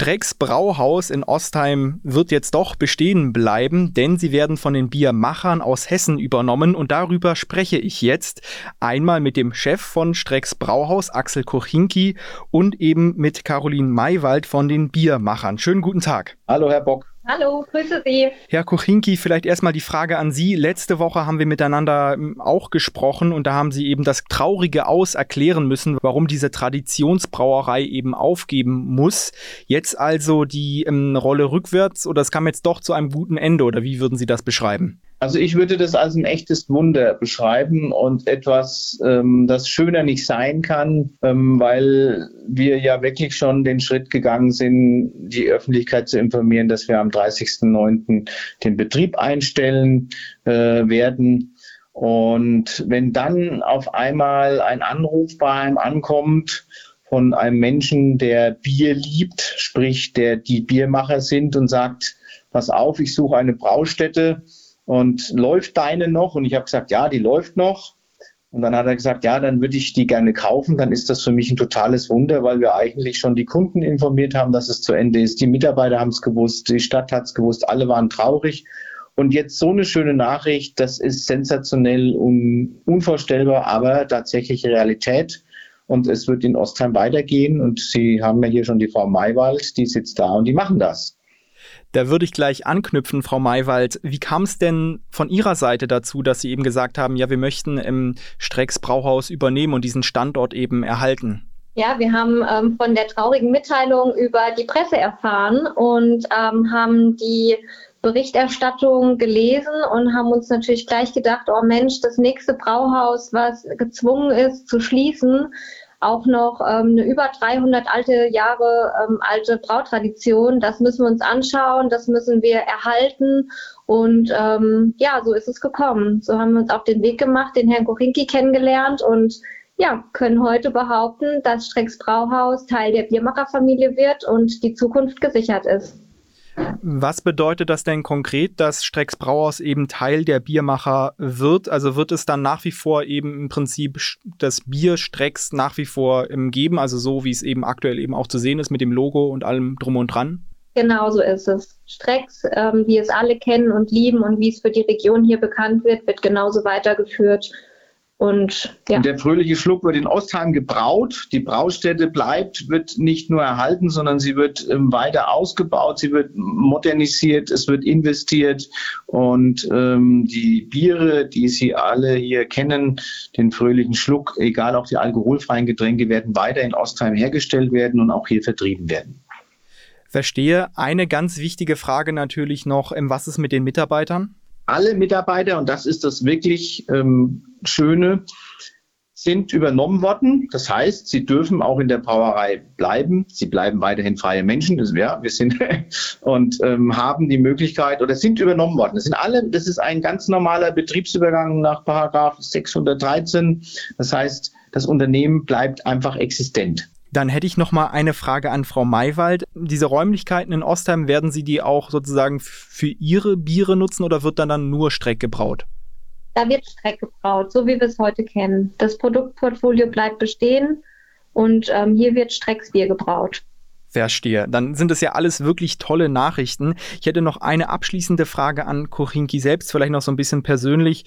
Strecks Brauhaus in Ostheim wird jetzt doch bestehen bleiben, denn sie werden von den Biermachern aus Hessen übernommen und darüber spreche ich jetzt einmal mit dem Chef von Strecks Brauhaus, Axel Kochinki, und eben mit Caroline Maywald von den Biermachern. Schönen guten Tag. Hallo, Herr Bock. Hallo, grüße Sie. Herr Kochinki, vielleicht erstmal die Frage an Sie. Letzte Woche haben wir miteinander ähm, auch gesprochen und da haben Sie eben das Traurige aus erklären müssen, warum diese Traditionsbrauerei eben aufgeben muss. Jetzt also die ähm, Rolle rückwärts oder es kam jetzt doch zu einem guten Ende oder wie würden Sie das beschreiben? Also ich würde das als ein echtes Wunder beschreiben und etwas, ähm, das schöner nicht sein kann, ähm, weil wir ja wirklich schon den Schritt gegangen sind, die Öffentlichkeit zu informieren, dass wir am 30.09. den Betrieb einstellen äh, werden. Und wenn dann auf einmal ein Anruf bei einem ankommt von einem Menschen, der Bier liebt, sprich der die Biermacher sind und sagt, pass auf, ich suche eine Braustätte, und läuft deine noch? Und ich habe gesagt, ja, die läuft noch. Und dann hat er gesagt, ja, dann würde ich die gerne kaufen. Dann ist das für mich ein totales Wunder, weil wir eigentlich schon die Kunden informiert haben, dass es zu Ende ist. Die Mitarbeiter haben es gewusst, die Stadt hat es gewusst, alle waren traurig. Und jetzt so eine schöne Nachricht, das ist sensationell und unvorstellbar, aber tatsächlich Realität. Und es wird in Ostheim weitergehen. Und Sie haben ja hier schon die Frau Maywald, die sitzt da und die machen das. Da würde ich gleich anknüpfen, Frau Maywald. Wie kam es denn von Ihrer Seite dazu, dass Sie eben gesagt haben, ja, wir möchten im Strecks Brauhaus übernehmen und diesen Standort eben erhalten? Ja, wir haben ähm, von der traurigen Mitteilung über die Presse erfahren und ähm, haben die Berichterstattung gelesen und haben uns natürlich gleich gedacht, oh Mensch, das nächste Brauhaus, was gezwungen ist zu schließen, auch noch ähm, eine über 300 alte Jahre ähm, alte Brautradition. Das müssen wir uns anschauen, das müssen wir erhalten. Und ähm, ja, so ist es gekommen. So haben wir uns auf den Weg gemacht, den Herrn Kochinki kennengelernt und ja, können heute behaupten, dass Strecks Brauhaus Teil der Biermacherfamilie wird und die Zukunft gesichert ist. Was bedeutet das denn konkret, dass Strecks Brauhaus eben Teil der Biermacher wird? Also wird es dann nach wie vor eben im Prinzip das Bier Strecks nach wie vor geben, also so wie es eben aktuell eben auch zu sehen ist mit dem Logo und allem drum und dran? Genau so ist es. Strecks, ähm, wie es alle kennen und lieben und wie es für die Region hier bekannt wird, wird genauso weitergeführt und, ja. und der fröhliche Schluck wird in Ostheim gebraut. Die Braustätte bleibt, wird nicht nur erhalten, sondern sie wird ähm, weiter ausgebaut, sie wird modernisiert, es wird investiert und ähm, die Biere, die Sie alle hier kennen, den fröhlichen Schluck, egal auch die alkoholfreien Getränke, werden weiter in Ostheim hergestellt werden und auch hier vertrieben werden. Verstehe. Eine ganz wichtige Frage natürlich noch, ähm, was ist mit den Mitarbeitern? alle Mitarbeiter, und das ist das wirklich ähm, Schöne, sind übernommen worden. Das heißt, sie dürfen auch in der Brauerei bleiben. Sie bleiben weiterhin freie Menschen. Das, ja, wir sind und ähm, haben die Möglichkeit oder sind übernommen worden. Das sind alle. Das ist ein ganz normaler Betriebsübergang nach Paragraph 613. Das heißt, das Unternehmen bleibt einfach existent. Dann hätte ich noch mal eine Frage an Frau Maywald. Diese Räumlichkeiten in Ostheim, werden Sie die auch sozusagen für Ihre Biere nutzen oder wird dann, dann nur Streck gebraut? Da wird Streck gebraut, so wie wir es heute kennen. Das Produktportfolio bleibt bestehen und ähm, hier wird Strecksbier gebraut. Verstehe. Dann sind es ja alles wirklich tolle Nachrichten. Ich hätte noch eine abschließende Frage an Kochinki selbst, vielleicht noch so ein bisschen persönlich.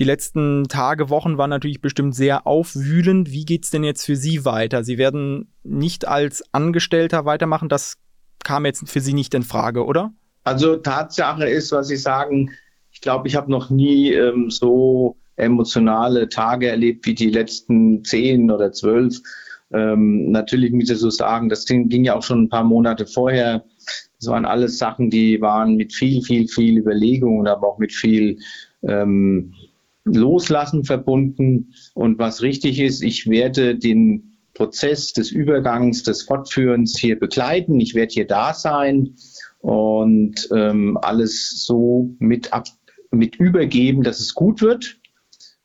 Die letzten Tage, Wochen waren natürlich bestimmt sehr aufwühlend. Wie geht's denn jetzt für Sie weiter? Sie werden nicht als Angestellter weitermachen. Das kam jetzt für Sie nicht in Frage, oder? Also Tatsache ist, was Sie sagen, ich glaube, ich habe noch nie ähm, so emotionale Tage erlebt wie die letzten zehn oder zwölf ähm, natürlich muss ich so sagen, das ging, ging ja auch schon ein paar Monate vorher. Das waren alles Sachen, die waren mit viel, viel, viel Überlegung, aber auch mit viel ähm, Loslassen verbunden. Und was richtig ist, ich werde den Prozess des Übergangs, des Fortführens hier begleiten. Ich werde hier da sein und ähm, alles so mit, ab, mit übergeben, dass es gut wird.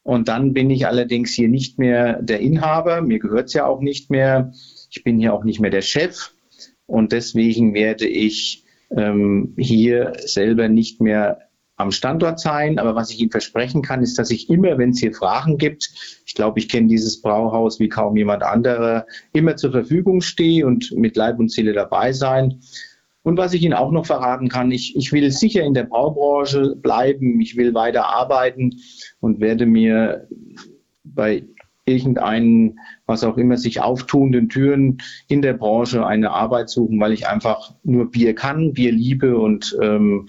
Und dann bin ich allerdings hier nicht mehr der Inhaber. Mir gehört es ja auch nicht mehr. Ich bin hier auch nicht mehr der Chef. Und deswegen werde ich ähm, hier selber nicht mehr am Standort sein. Aber was ich Ihnen versprechen kann, ist, dass ich immer, wenn es hier Fragen gibt, ich glaube, ich kenne dieses Brauhaus wie kaum jemand anderer, immer zur Verfügung stehe und mit Leib und Seele dabei sein. Und was ich Ihnen auch noch verraten kann, ich, ich will sicher in der Baubranche bleiben, ich will weiter arbeiten und werde mir bei irgendeinen, was auch immer, sich auftuenden Türen in der Branche eine Arbeit suchen, weil ich einfach nur Bier kann, Bier liebe und ähm,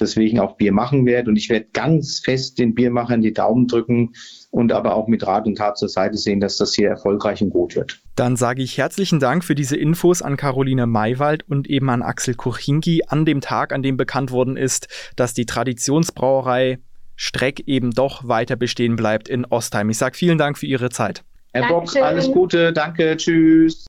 deswegen auch Bier machen werde. Und ich werde ganz fest den Biermachern die Daumen drücken und aber auch mit Rat und Tat zur Seite sehen, dass das hier erfolgreich und gut wird. Dann sage ich herzlichen Dank für diese Infos an Caroline Maywald und eben an Axel Kuchinki an dem Tag, an dem bekannt worden ist, dass die Traditionsbrauerei Streck eben doch weiter bestehen bleibt in Ostheim. Ich sage vielen Dank für Ihre Zeit. Herr Bock, alles Gute, danke, tschüss.